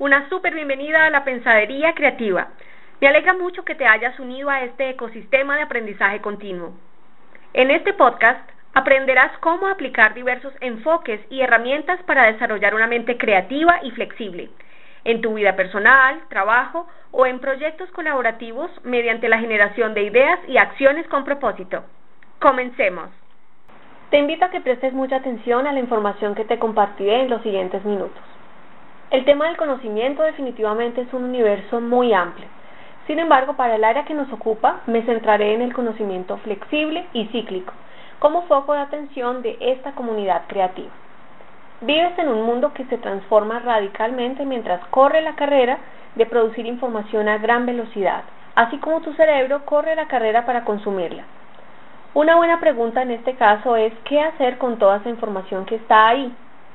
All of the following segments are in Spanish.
Una súper bienvenida a la Pensadería Creativa. Me alegra mucho que te hayas unido a este ecosistema de aprendizaje continuo. En este podcast aprenderás cómo aplicar diversos enfoques y herramientas para desarrollar una mente creativa y flexible en tu vida personal, trabajo o en proyectos colaborativos mediante la generación de ideas y acciones con propósito. Comencemos. Te invito a que prestes mucha atención a la información que te compartiré en los siguientes minutos. El tema del conocimiento definitivamente es un universo muy amplio. Sin embargo, para el área que nos ocupa, me centraré en el conocimiento flexible y cíclico, como foco de atención de esta comunidad creativa. Vives en un mundo que se transforma radicalmente mientras corre la carrera de producir información a gran velocidad, así como tu cerebro corre la carrera para consumirla. Una buena pregunta en este caso es qué hacer con toda esa información que está ahí,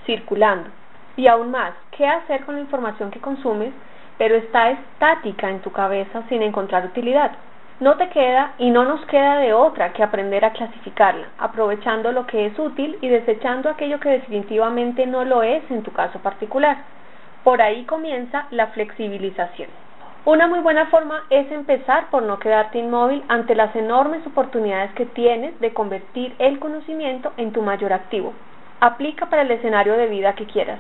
circulando. Y aún más, qué hacer con la información que consumes, pero está estática en tu cabeza sin encontrar utilidad. No te queda y no nos queda de otra que aprender a clasificarla, aprovechando lo que es útil y desechando aquello que definitivamente no lo es en tu caso particular. Por ahí comienza la flexibilización. Una muy buena forma es empezar por no quedarte inmóvil ante las enormes oportunidades que tienes de convertir el conocimiento en tu mayor activo. Aplica para el escenario de vida que quieras.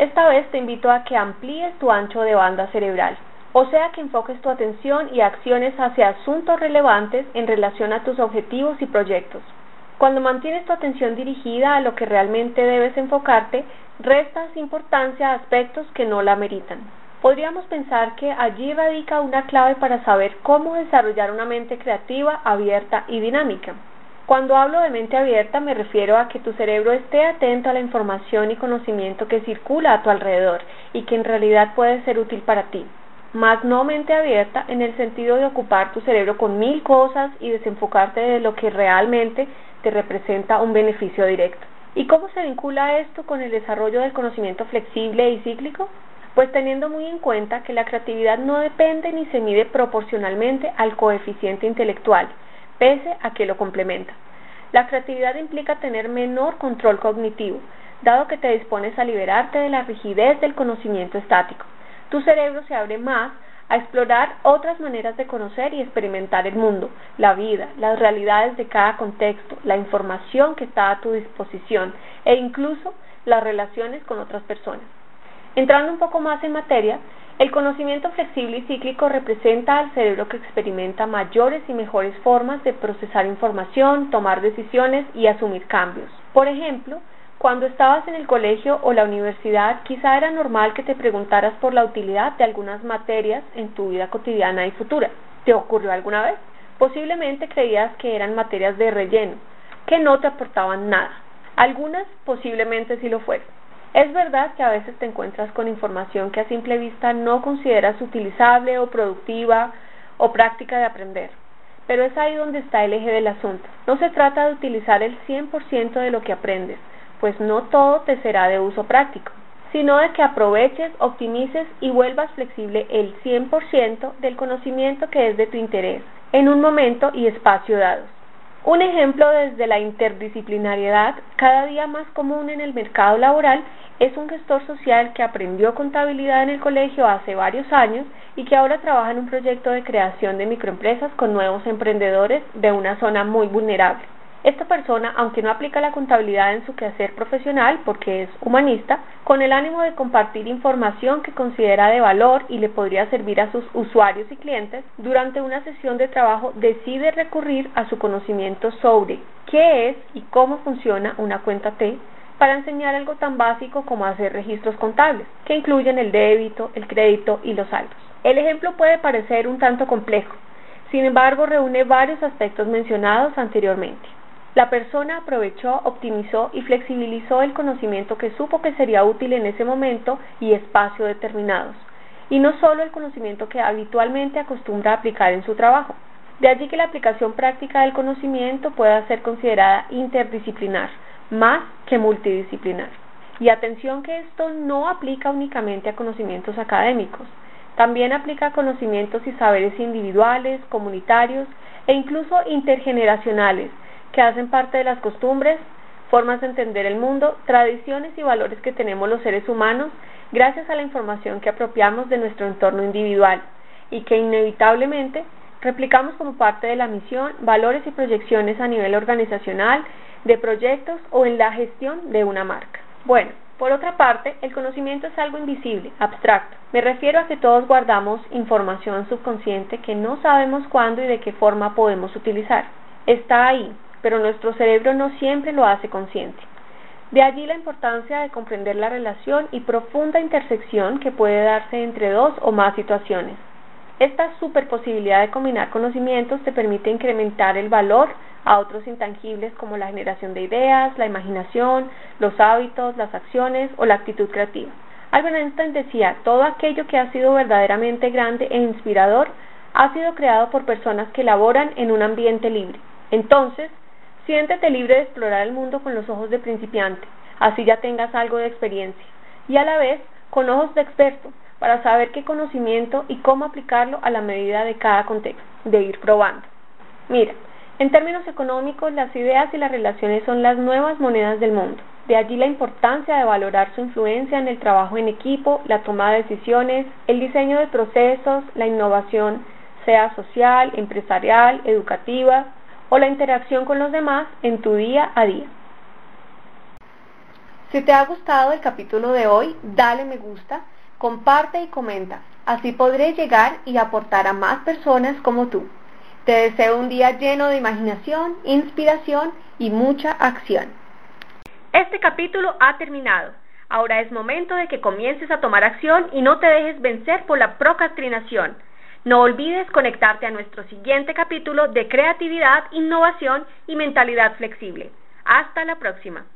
Esta vez te invito a que amplíes tu ancho de banda cerebral o sea que enfoques tu atención y acciones hacia asuntos relevantes en relación a tus objetivos y proyectos. Cuando mantienes tu atención dirigida a lo que realmente debes enfocarte, restas importancia a aspectos que no la meritan. Podríamos pensar que allí radica una clave para saber cómo desarrollar una mente creativa, abierta y dinámica. Cuando hablo de mente abierta me refiero a que tu cerebro esté atento a la información y conocimiento que circula a tu alrededor y que en realidad puede ser útil para ti más no mente abierta en el sentido de ocupar tu cerebro con mil cosas y desenfocarte de lo que realmente te representa un beneficio directo. ¿Y cómo se vincula esto con el desarrollo del conocimiento flexible y cíclico? Pues teniendo muy en cuenta que la creatividad no depende ni se mide proporcionalmente al coeficiente intelectual, pese a que lo complementa. La creatividad implica tener menor control cognitivo, dado que te dispones a liberarte de la rigidez del conocimiento estático tu cerebro se abre más a explorar otras maneras de conocer y experimentar el mundo, la vida, las realidades de cada contexto, la información que está a tu disposición e incluso las relaciones con otras personas. Entrando un poco más en materia, el conocimiento flexible y cíclico representa al cerebro que experimenta mayores y mejores formas de procesar información, tomar decisiones y asumir cambios. Por ejemplo, cuando estabas en el colegio o la universidad, quizá era normal que te preguntaras por la utilidad de algunas materias en tu vida cotidiana y futura. ¿Te ocurrió alguna vez? Posiblemente creías que eran materias de relleno, que no te aportaban nada. Algunas posiblemente sí lo fueron. Es verdad que a veces te encuentras con información que a simple vista no consideras utilizable o productiva o práctica de aprender. Pero es ahí donde está el eje del asunto. No se trata de utilizar el 100% de lo que aprendes, pues no todo te será de uso práctico, sino de que aproveches, optimices y vuelvas flexible el 100% del conocimiento que es de tu interés en un momento y espacio dados. Un ejemplo desde la interdisciplinariedad, cada día más común en el mercado laboral, es un gestor social que aprendió contabilidad en el colegio hace varios años y que ahora trabaja en un proyecto de creación de microempresas con nuevos emprendedores de una zona muy vulnerable. Esta persona, aunque no aplica la contabilidad en su quehacer profesional porque es humanista, con el ánimo de compartir información que considera de valor y le podría servir a sus usuarios y clientes, durante una sesión de trabajo decide recurrir a su conocimiento sobre qué es y cómo funciona una cuenta T para enseñar algo tan básico como hacer registros contables, que incluyen el débito, el crédito y los saldos. El ejemplo puede parecer un tanto complejo, sin embargo reúne varios aspectos mencionados anteriormente. La persona aprovechó, optimizó y flexibilizó el conocimiento que supo que sería útil en ese momento y espacio determinados, y no solo el conocimiento que habitualmente acostumbra aplicar en su trabajo. De allí que la aplicación práctica del conocimiento pueda ser considerada interdisciplinar, más que multidisciplinar. Y atención que esto no aplica únicamente a conocimientos académicos, también aplica a conocimientos y saberes individuales, comunitarios e incluso intergeneracionales, que hacen parte de las costumbres, formas de entender el mundo, tradiciones y valores que tenemos los seres humanos gracias a la información que apropiamos de nuestro entorno individual y que inevitablemente replicamos como parte de la misión, valores y proyecciones a nivel organizacional, de proyectos o en la gestión de una marca. Bueno, por otra parte, el conocimiento es algo invisible, abstracto. Me refiero a que todos guardamos información subconsciente que no sabemos cuándo y de qué forma podemos utilizar. Está ahí, pero nuestro cerebro no siempre lo hace consciente. De allí la importancia de comprender la relación y profunda intersección que puede darse entre dos o más situaciones. Esta superposibilidad de combinar conocimientos te permite incrementar el valor a otros intangibles como la generación de ideas, la imaginación, los hábitos, las acciones o la actitud creativa. Albert Einstein decía, todo aquello que ha sido verdaderamente grande e inspirador ha sido creado por personas que laboran en un ambiente libre. Entonces, siéntete libre de explorar el mundo con los ojos de principiante, así ya tengas algo de experiencia, y a la vez con ojos de experto, para saber qué conocimiento y cómo aplicarlo a la medida de cada contexto, de ir probando. Mira, en términos económicos, las ideas y las relaciones son las nuevas monedas del mundo. De allí la importancia de valorar su influencia en el trabajo en equipo, la toma de decisiones, el diseño de procesos, la innovación, sea social, empresarial, educativa o la interacción con los demás en tu día a día. Si te ha gustado el capítulo de hoy, dale me gusta, comparte y comenta. Así podré llegar y aportar a más personas como tú. Te deseo un día lleno de imaginación, inspiración y mucha acción. Este capítulo ha terminado. Ahora es momento de que comiences a tomar acción y no te dejes vencer por la procrastinación. No olvides conectarte a nuestro siguiente capítulo de creatividad, innovación y mentalidad flexible. Hasta la próxima.